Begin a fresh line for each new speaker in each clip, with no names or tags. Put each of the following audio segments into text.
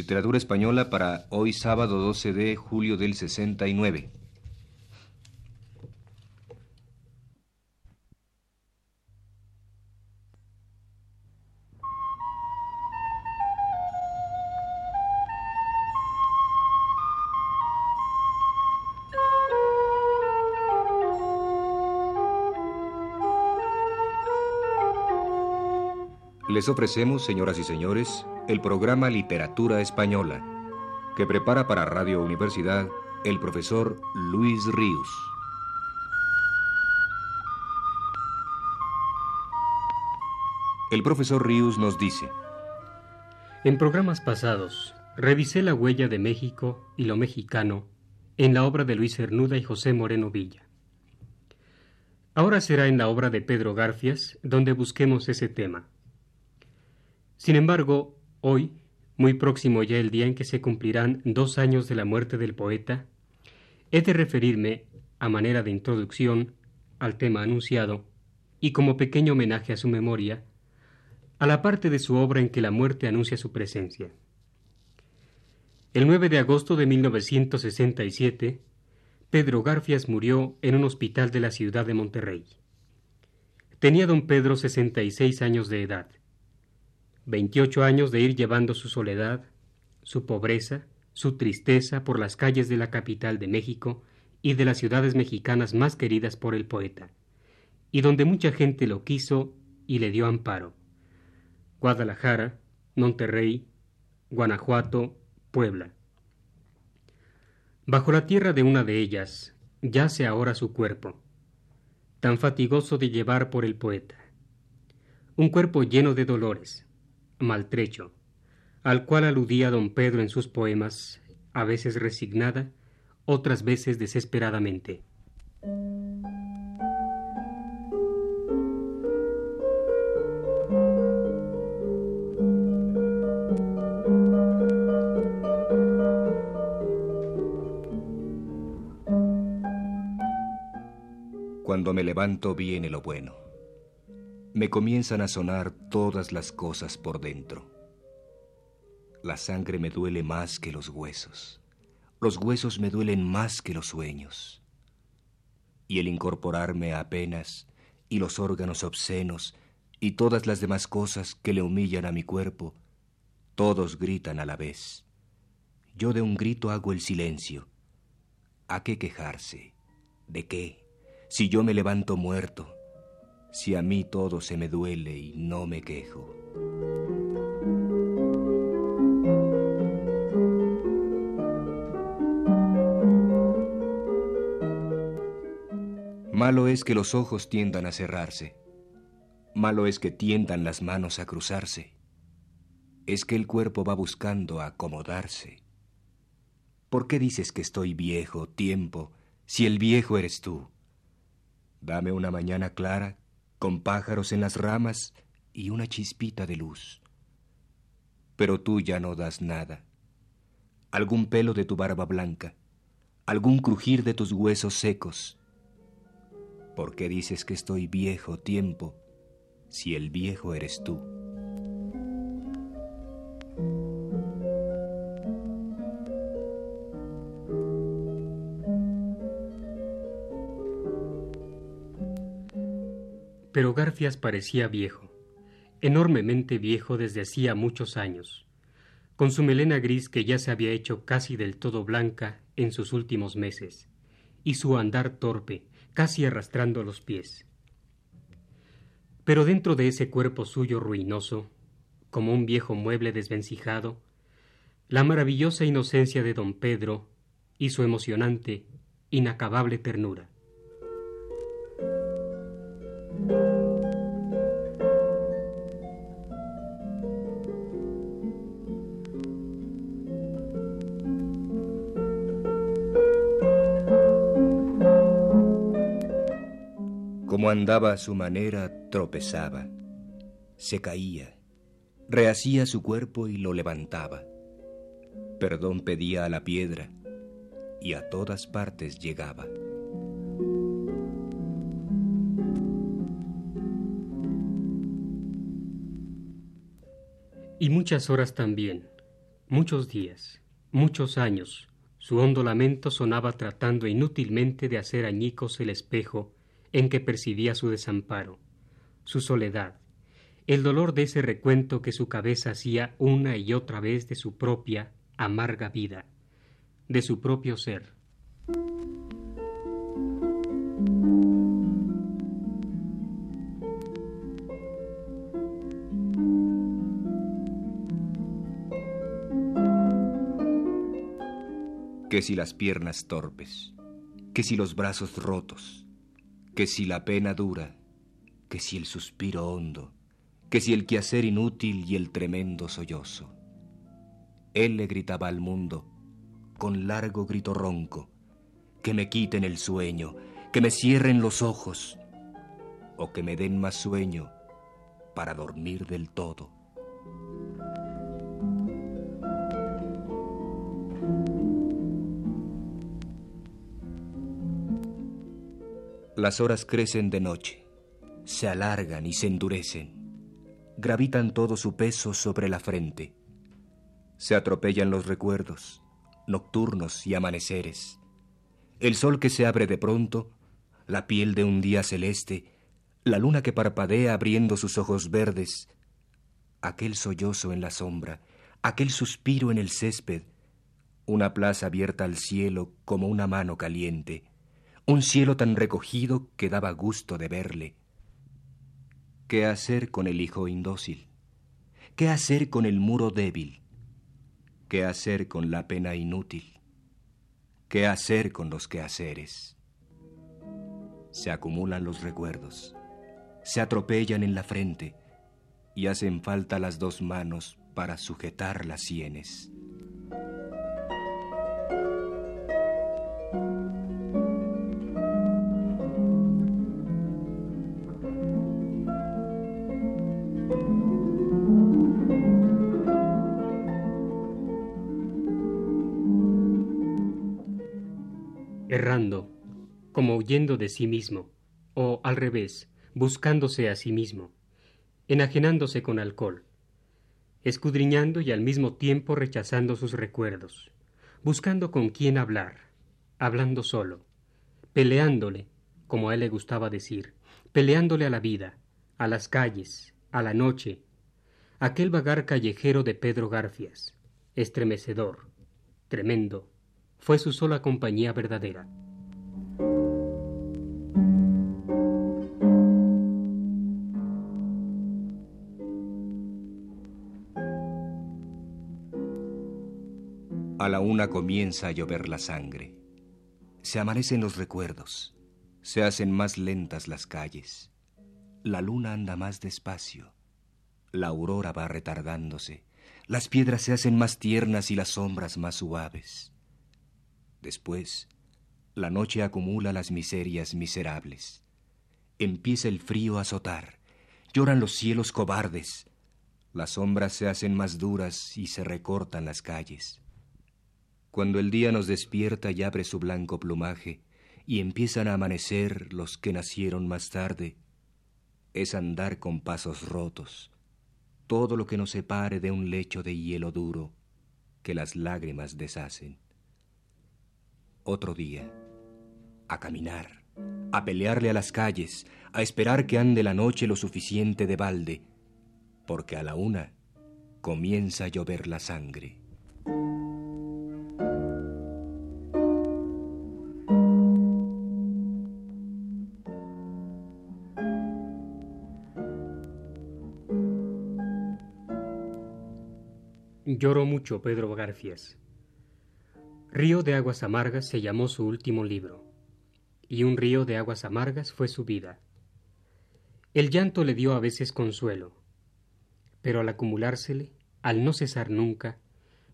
Literatura española para hoy sábado 12 de julio del 69. Les ofrecemos, señoras y señores, el programa Literatura Española, que prepara para Radio Universidad el profesor Luis Ríos. El profesor Ríos nos dice,
En programas pasados, revisé la huella de México y lo mexicano en la obra de Luis Cernuda y José Moreno Villa. Ahora será en la obra de Pedro Garfias donde busquemos ese tema. Sin embargo, hoy, muy próximo ya el día en que se cumplirán dos años de la muerte del poeta, he de referirme, a manera de introducción, al tema anunciado, y como pequeño homenaje a su memoria, a la parte de su obra en que la muerte anuncia su presencia. El 9 de agosto de 1967, Pedro Garfias murió en un hospital de la ciudad de Monterrey. Tenía don Pedro 66 años de edad. 28 años de ir llevando su soledad, su pobreza, su tristeza por las calles de la capital de México y de las ciudades mexicanas más queridas por el poeta, y donde mucha gente lo quiso y le dio amparo. Guadalajara, Monterrey, Guanajuato, Puebla. Bajo la tierra de una de ellas yace ahora su cuerpo, tan fatigoso de llevar por el poeta. Un cuerpo lleno de dolores, maltrecho, al cual aludía don Pedro en sus poemas, a veces resignada, otras veces desesperadamente.
Cuando me levanto viene lo bueno me comienzan a sonar todas las cosas por dentro. La sangre me duele más que los huesos. Los huesos me duelen más que los sueños. Y el incorporarme apenas, y los órganos obscenos, y todas las demás cosas que le humillan a mi cuerpo, todos gritan a la vez. Yo de un grito hago el silencio. ¿A qué quejarse? ¿De qué? Si yo me levanto muerto, si a mí todo se me duele y no me quejo. Malo es que los ojos tiendan a cerrarse. Malo es que tiendan las manos a cruzarse. Es que el cuerpo va buscando acomodarse. ¿Por qué dices que estoy viejo, tiempo, si el viejo eres tú? Dame una mañana clara con pájaros en las ramas y una chispita de luz. Pero tú ya no das nada. Algún pelo de tu barba blanca, algún crujir de tus huesos secos. ¿Por qué dices que estoy viejo tiempo si el viejo eres tú?
Pero Garfias parecía viejo, enormemente viejo desde hacía muchos años, con su melena gris que ya se había hecho casi del todo blanca en sus últimos meses, y su andar torpe, casi arrastrando los pies. Pero dentro de ese cuerpo suyo ruinoso, como un viejo mueble desvencijado, la maravillosa inocencia de don Pedro y su emocionante, inacabable ternura.
Andaba a su manera, tropezaba, se caía, rehacía su cuerpo y lo levantaba. Perdón pedía a la piedra y a todas partes llegaba.
Y muchas horas también, Muchos días, muchos años, su hondo lamento sonaba tratando inútilmente de hacer añicos el espejo en que percibía su desamparo, su soledad, el dolor de ese recuento que su cabeza hacía una y otra vez de su propia amarga vida, de su propio ser.
que si las piernas torpes, que si los brazos rotos, que si la pena dura, que si el suspiro hondo, que si el quehacer inútil y el tremendo sollozo. Él le gritaba al mundo, con largo grito ronco, que me quiten el sueño, que me cierren los ojos, o que me den más sueño para dormir del todo. Las horas crecen de noche, se alargan y se endurecen, gravitan todo su peso sobre la frente, se atropellan los recuerdos, nocturnos y amaneceres, el sol que se abre de pronto, la piel de un día celeste, la luna que parpadea abriendo sus ojos verdes, aquel sollozo en la sombra, aquel suspiro en el césped, una plaza abierta al cielo como una mano caliente, un cielo tan recogido que daba gusto de verle. ¿Qué hacer con el hijo indócil? ¿Qué hacer con el muro débil? ¿Qué hacer con la pena inútil? ¿Qué hacer con los quehaceres? Se acumulan los recuerdos, se atropellan en la frente y hacen falta las dos manos para sujetar las sienes.
Errando, como huyendo de sí mismo, o al revés, buscándose a sí mismo, enajenándose con alcohol, escudriñando y al mismo tiempo rechazando sus recuerdos, buscando con quién hablar, hablando solo, peleándole, como a él le gustaba decir, peleándole a la vida, a las calles, a la noche, aquel vagar callejero de Pedro Garfias, estremecedor, tremendo, fue su sola compañía verdadera.
A la una comienza a llover la sangre. Se amanecen los recuerdos. Se hacen más lentas las calles. La luna anda más despacio. La aurora va retardándose. Las piedras se hacen más tiernas y las sombras más suaves. Después, la noche acumula las miserias miserables. Empieza el frío a azotar. Lloran los cielos cobardes. Las sombras se hacen más duras y se recortan las calles. Cuando el día nos despierta y abre su blanco plumaje, y empiezan a amanecer los que nacieron más tarde, es andar con pasos rotos, todo lo que nos separe de un lecho de hielo duro que las lágrimas deshacen otro día. A caminar, a pelearle a las calles, a esperar que ande la noche lo suficiente de balde, porque a la una comienza a llover la sangre.
Lloró mucho Pedro Garfias. Río de Aguas Amargas se llamó su último libro, y un río de aguas amargas fue su vida. El llanto le dio a veces consuelo, pero al acumulársele, al no cesar nunca,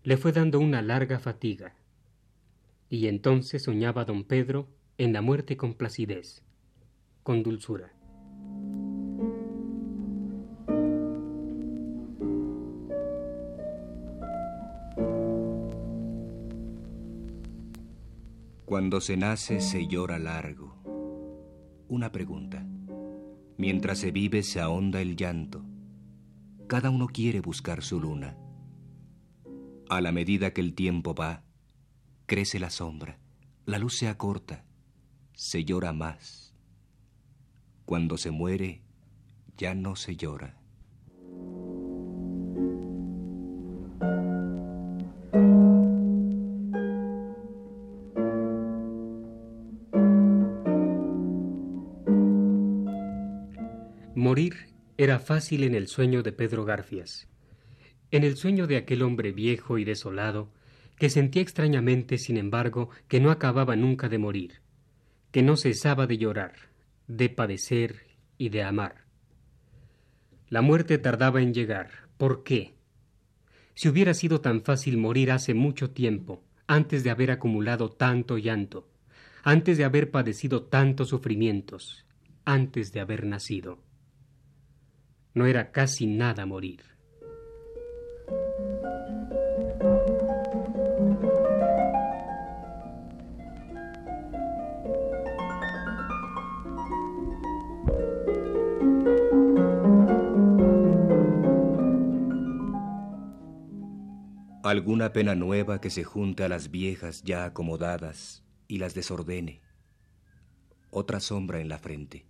le fue dando una larga fatiga. Y entonces soñaba don Pedro en la muerte con placidez, con dulzura.
Cuando se nace se llora largo. Una pregunta. Mientras se vive se ahonda el llanto. Cada uno quiere buscar su luna. A la medida que el tiempo va, crece la sombra, la luz se acorta, se llora más. Cuando se muere, ya no se llora.
Fácil en el sueño de Pedro Garfias, en el sueño de aquel hombre viejo y desolado, que sentía extrañamente, sin embargo, que no acababa nunca de morir, que no cesaba de llorar, de padecer y de amar. La muerte tardaba en llegar. ¿Por qué? Si hubiera sido tan fácil morir hace mucho tiempo, antes de haber acumulado tanto llanto, antes de haber padecido tantos sufrimientos, antes de haber nacido. No era casi nada morir.
alguna pena nueva que se junte a las viejas ya acomodadas y las desordene, otra sombra en la frente,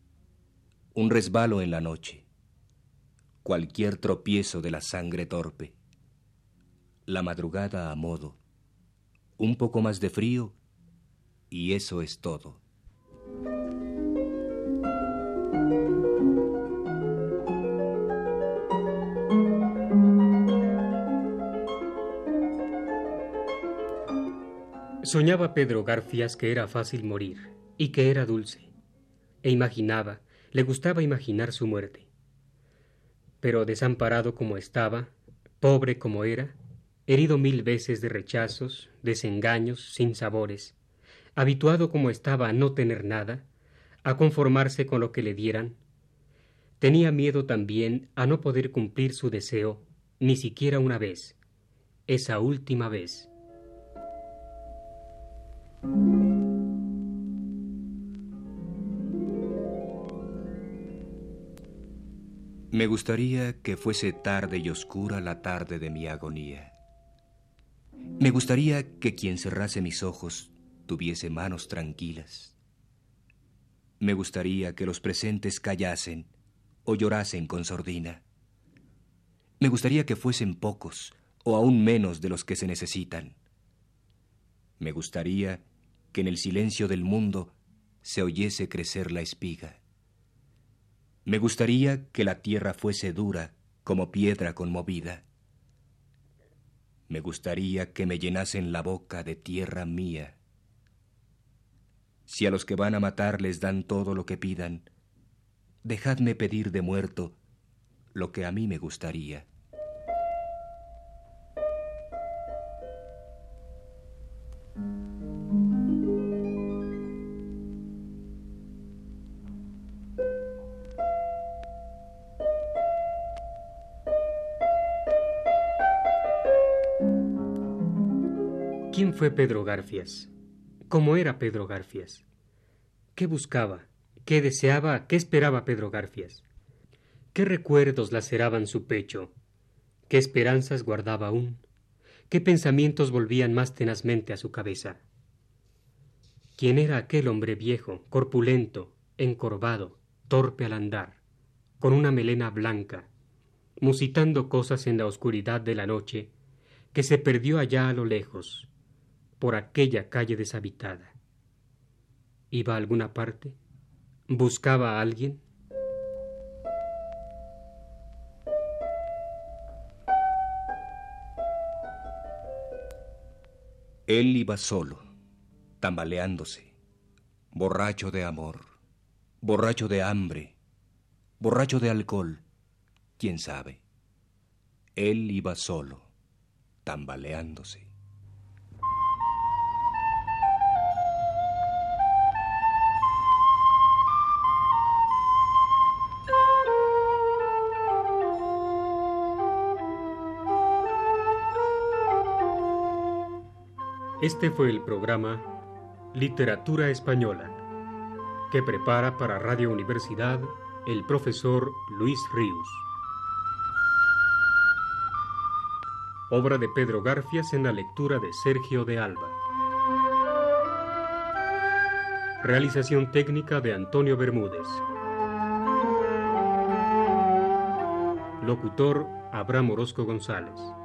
un resbalo en la noche, cualquier tropiezo de la sangre torpe, la madrugada a modo, un poco más de frío y eso es todo.
Soñaba Pedro Garfias que era fácil morir y que era dulce, e imaginaba, le gustaba imaginar su muerte. Pero desamparado como estaba, pobre como era, herido mil veces de rechazos, desengaños, sin sabores, habituado como estaba a no tener nada, a conformarse con lo que le dieran, tenía miedo también a no poder cumplir su deseo ni siquiera una vez, esa última vez.
Me gustaría que fuese tarde y oscura la tarde de mi agonía. Me gustaría que quien cerrase mis ojos tuviese manos tranquilas. Me gustaría que los presentes callasen o llorasen con sordina. Me gustaría que fuesen pocos o aún menos de los que se necesitan. Me gustaría que en el silencio del mundo se oyese crecer la espiga. Me gustaría que la tierra fuese dura como piedra conmovida. Me gustaría que me llenasen la boca de tierra mía. Si a los que van a matar les dan todo lo que pidan, dejadme pedir de muerto lo que a mí me gustaría.
Fue Pedro Garfias? ¿Cómo era Pedro Garfias? ¿Qué buscaba? ¿Qué deseaba? ¿Qué esperaba Pedro Garfias? ¿Qué recuerdos laceraban su pecho? ¿Qué esperanzas guardaba aún? ¿Qué pensamientos volvían más tenazmente a su cabeza? ¿Quién era aquel hombre viejo, corpulento, encorvado, torpe al andar, con una melena blanca, musitando cosas en la oscuridad de la noche, que se perdió allá a lo lejos, por aquella calle deshabitada. ¿Iba a alguna parte? ¿Buscaba a alguien?
Él iba solo, tambaleándose, borracho de amor, borracho de hambre, borracho de alcohol, quién sabe. Él iba solo, tambaleándose.
Este fue el programa Literatura Española, que prepara para Radio Universidad el profesor Luis Ríos. obra de Pedro Garfias en la lectura de Sergio de Alba. Realización técnica de Antonio Bermúdez. Locutor Abraham Orozco González.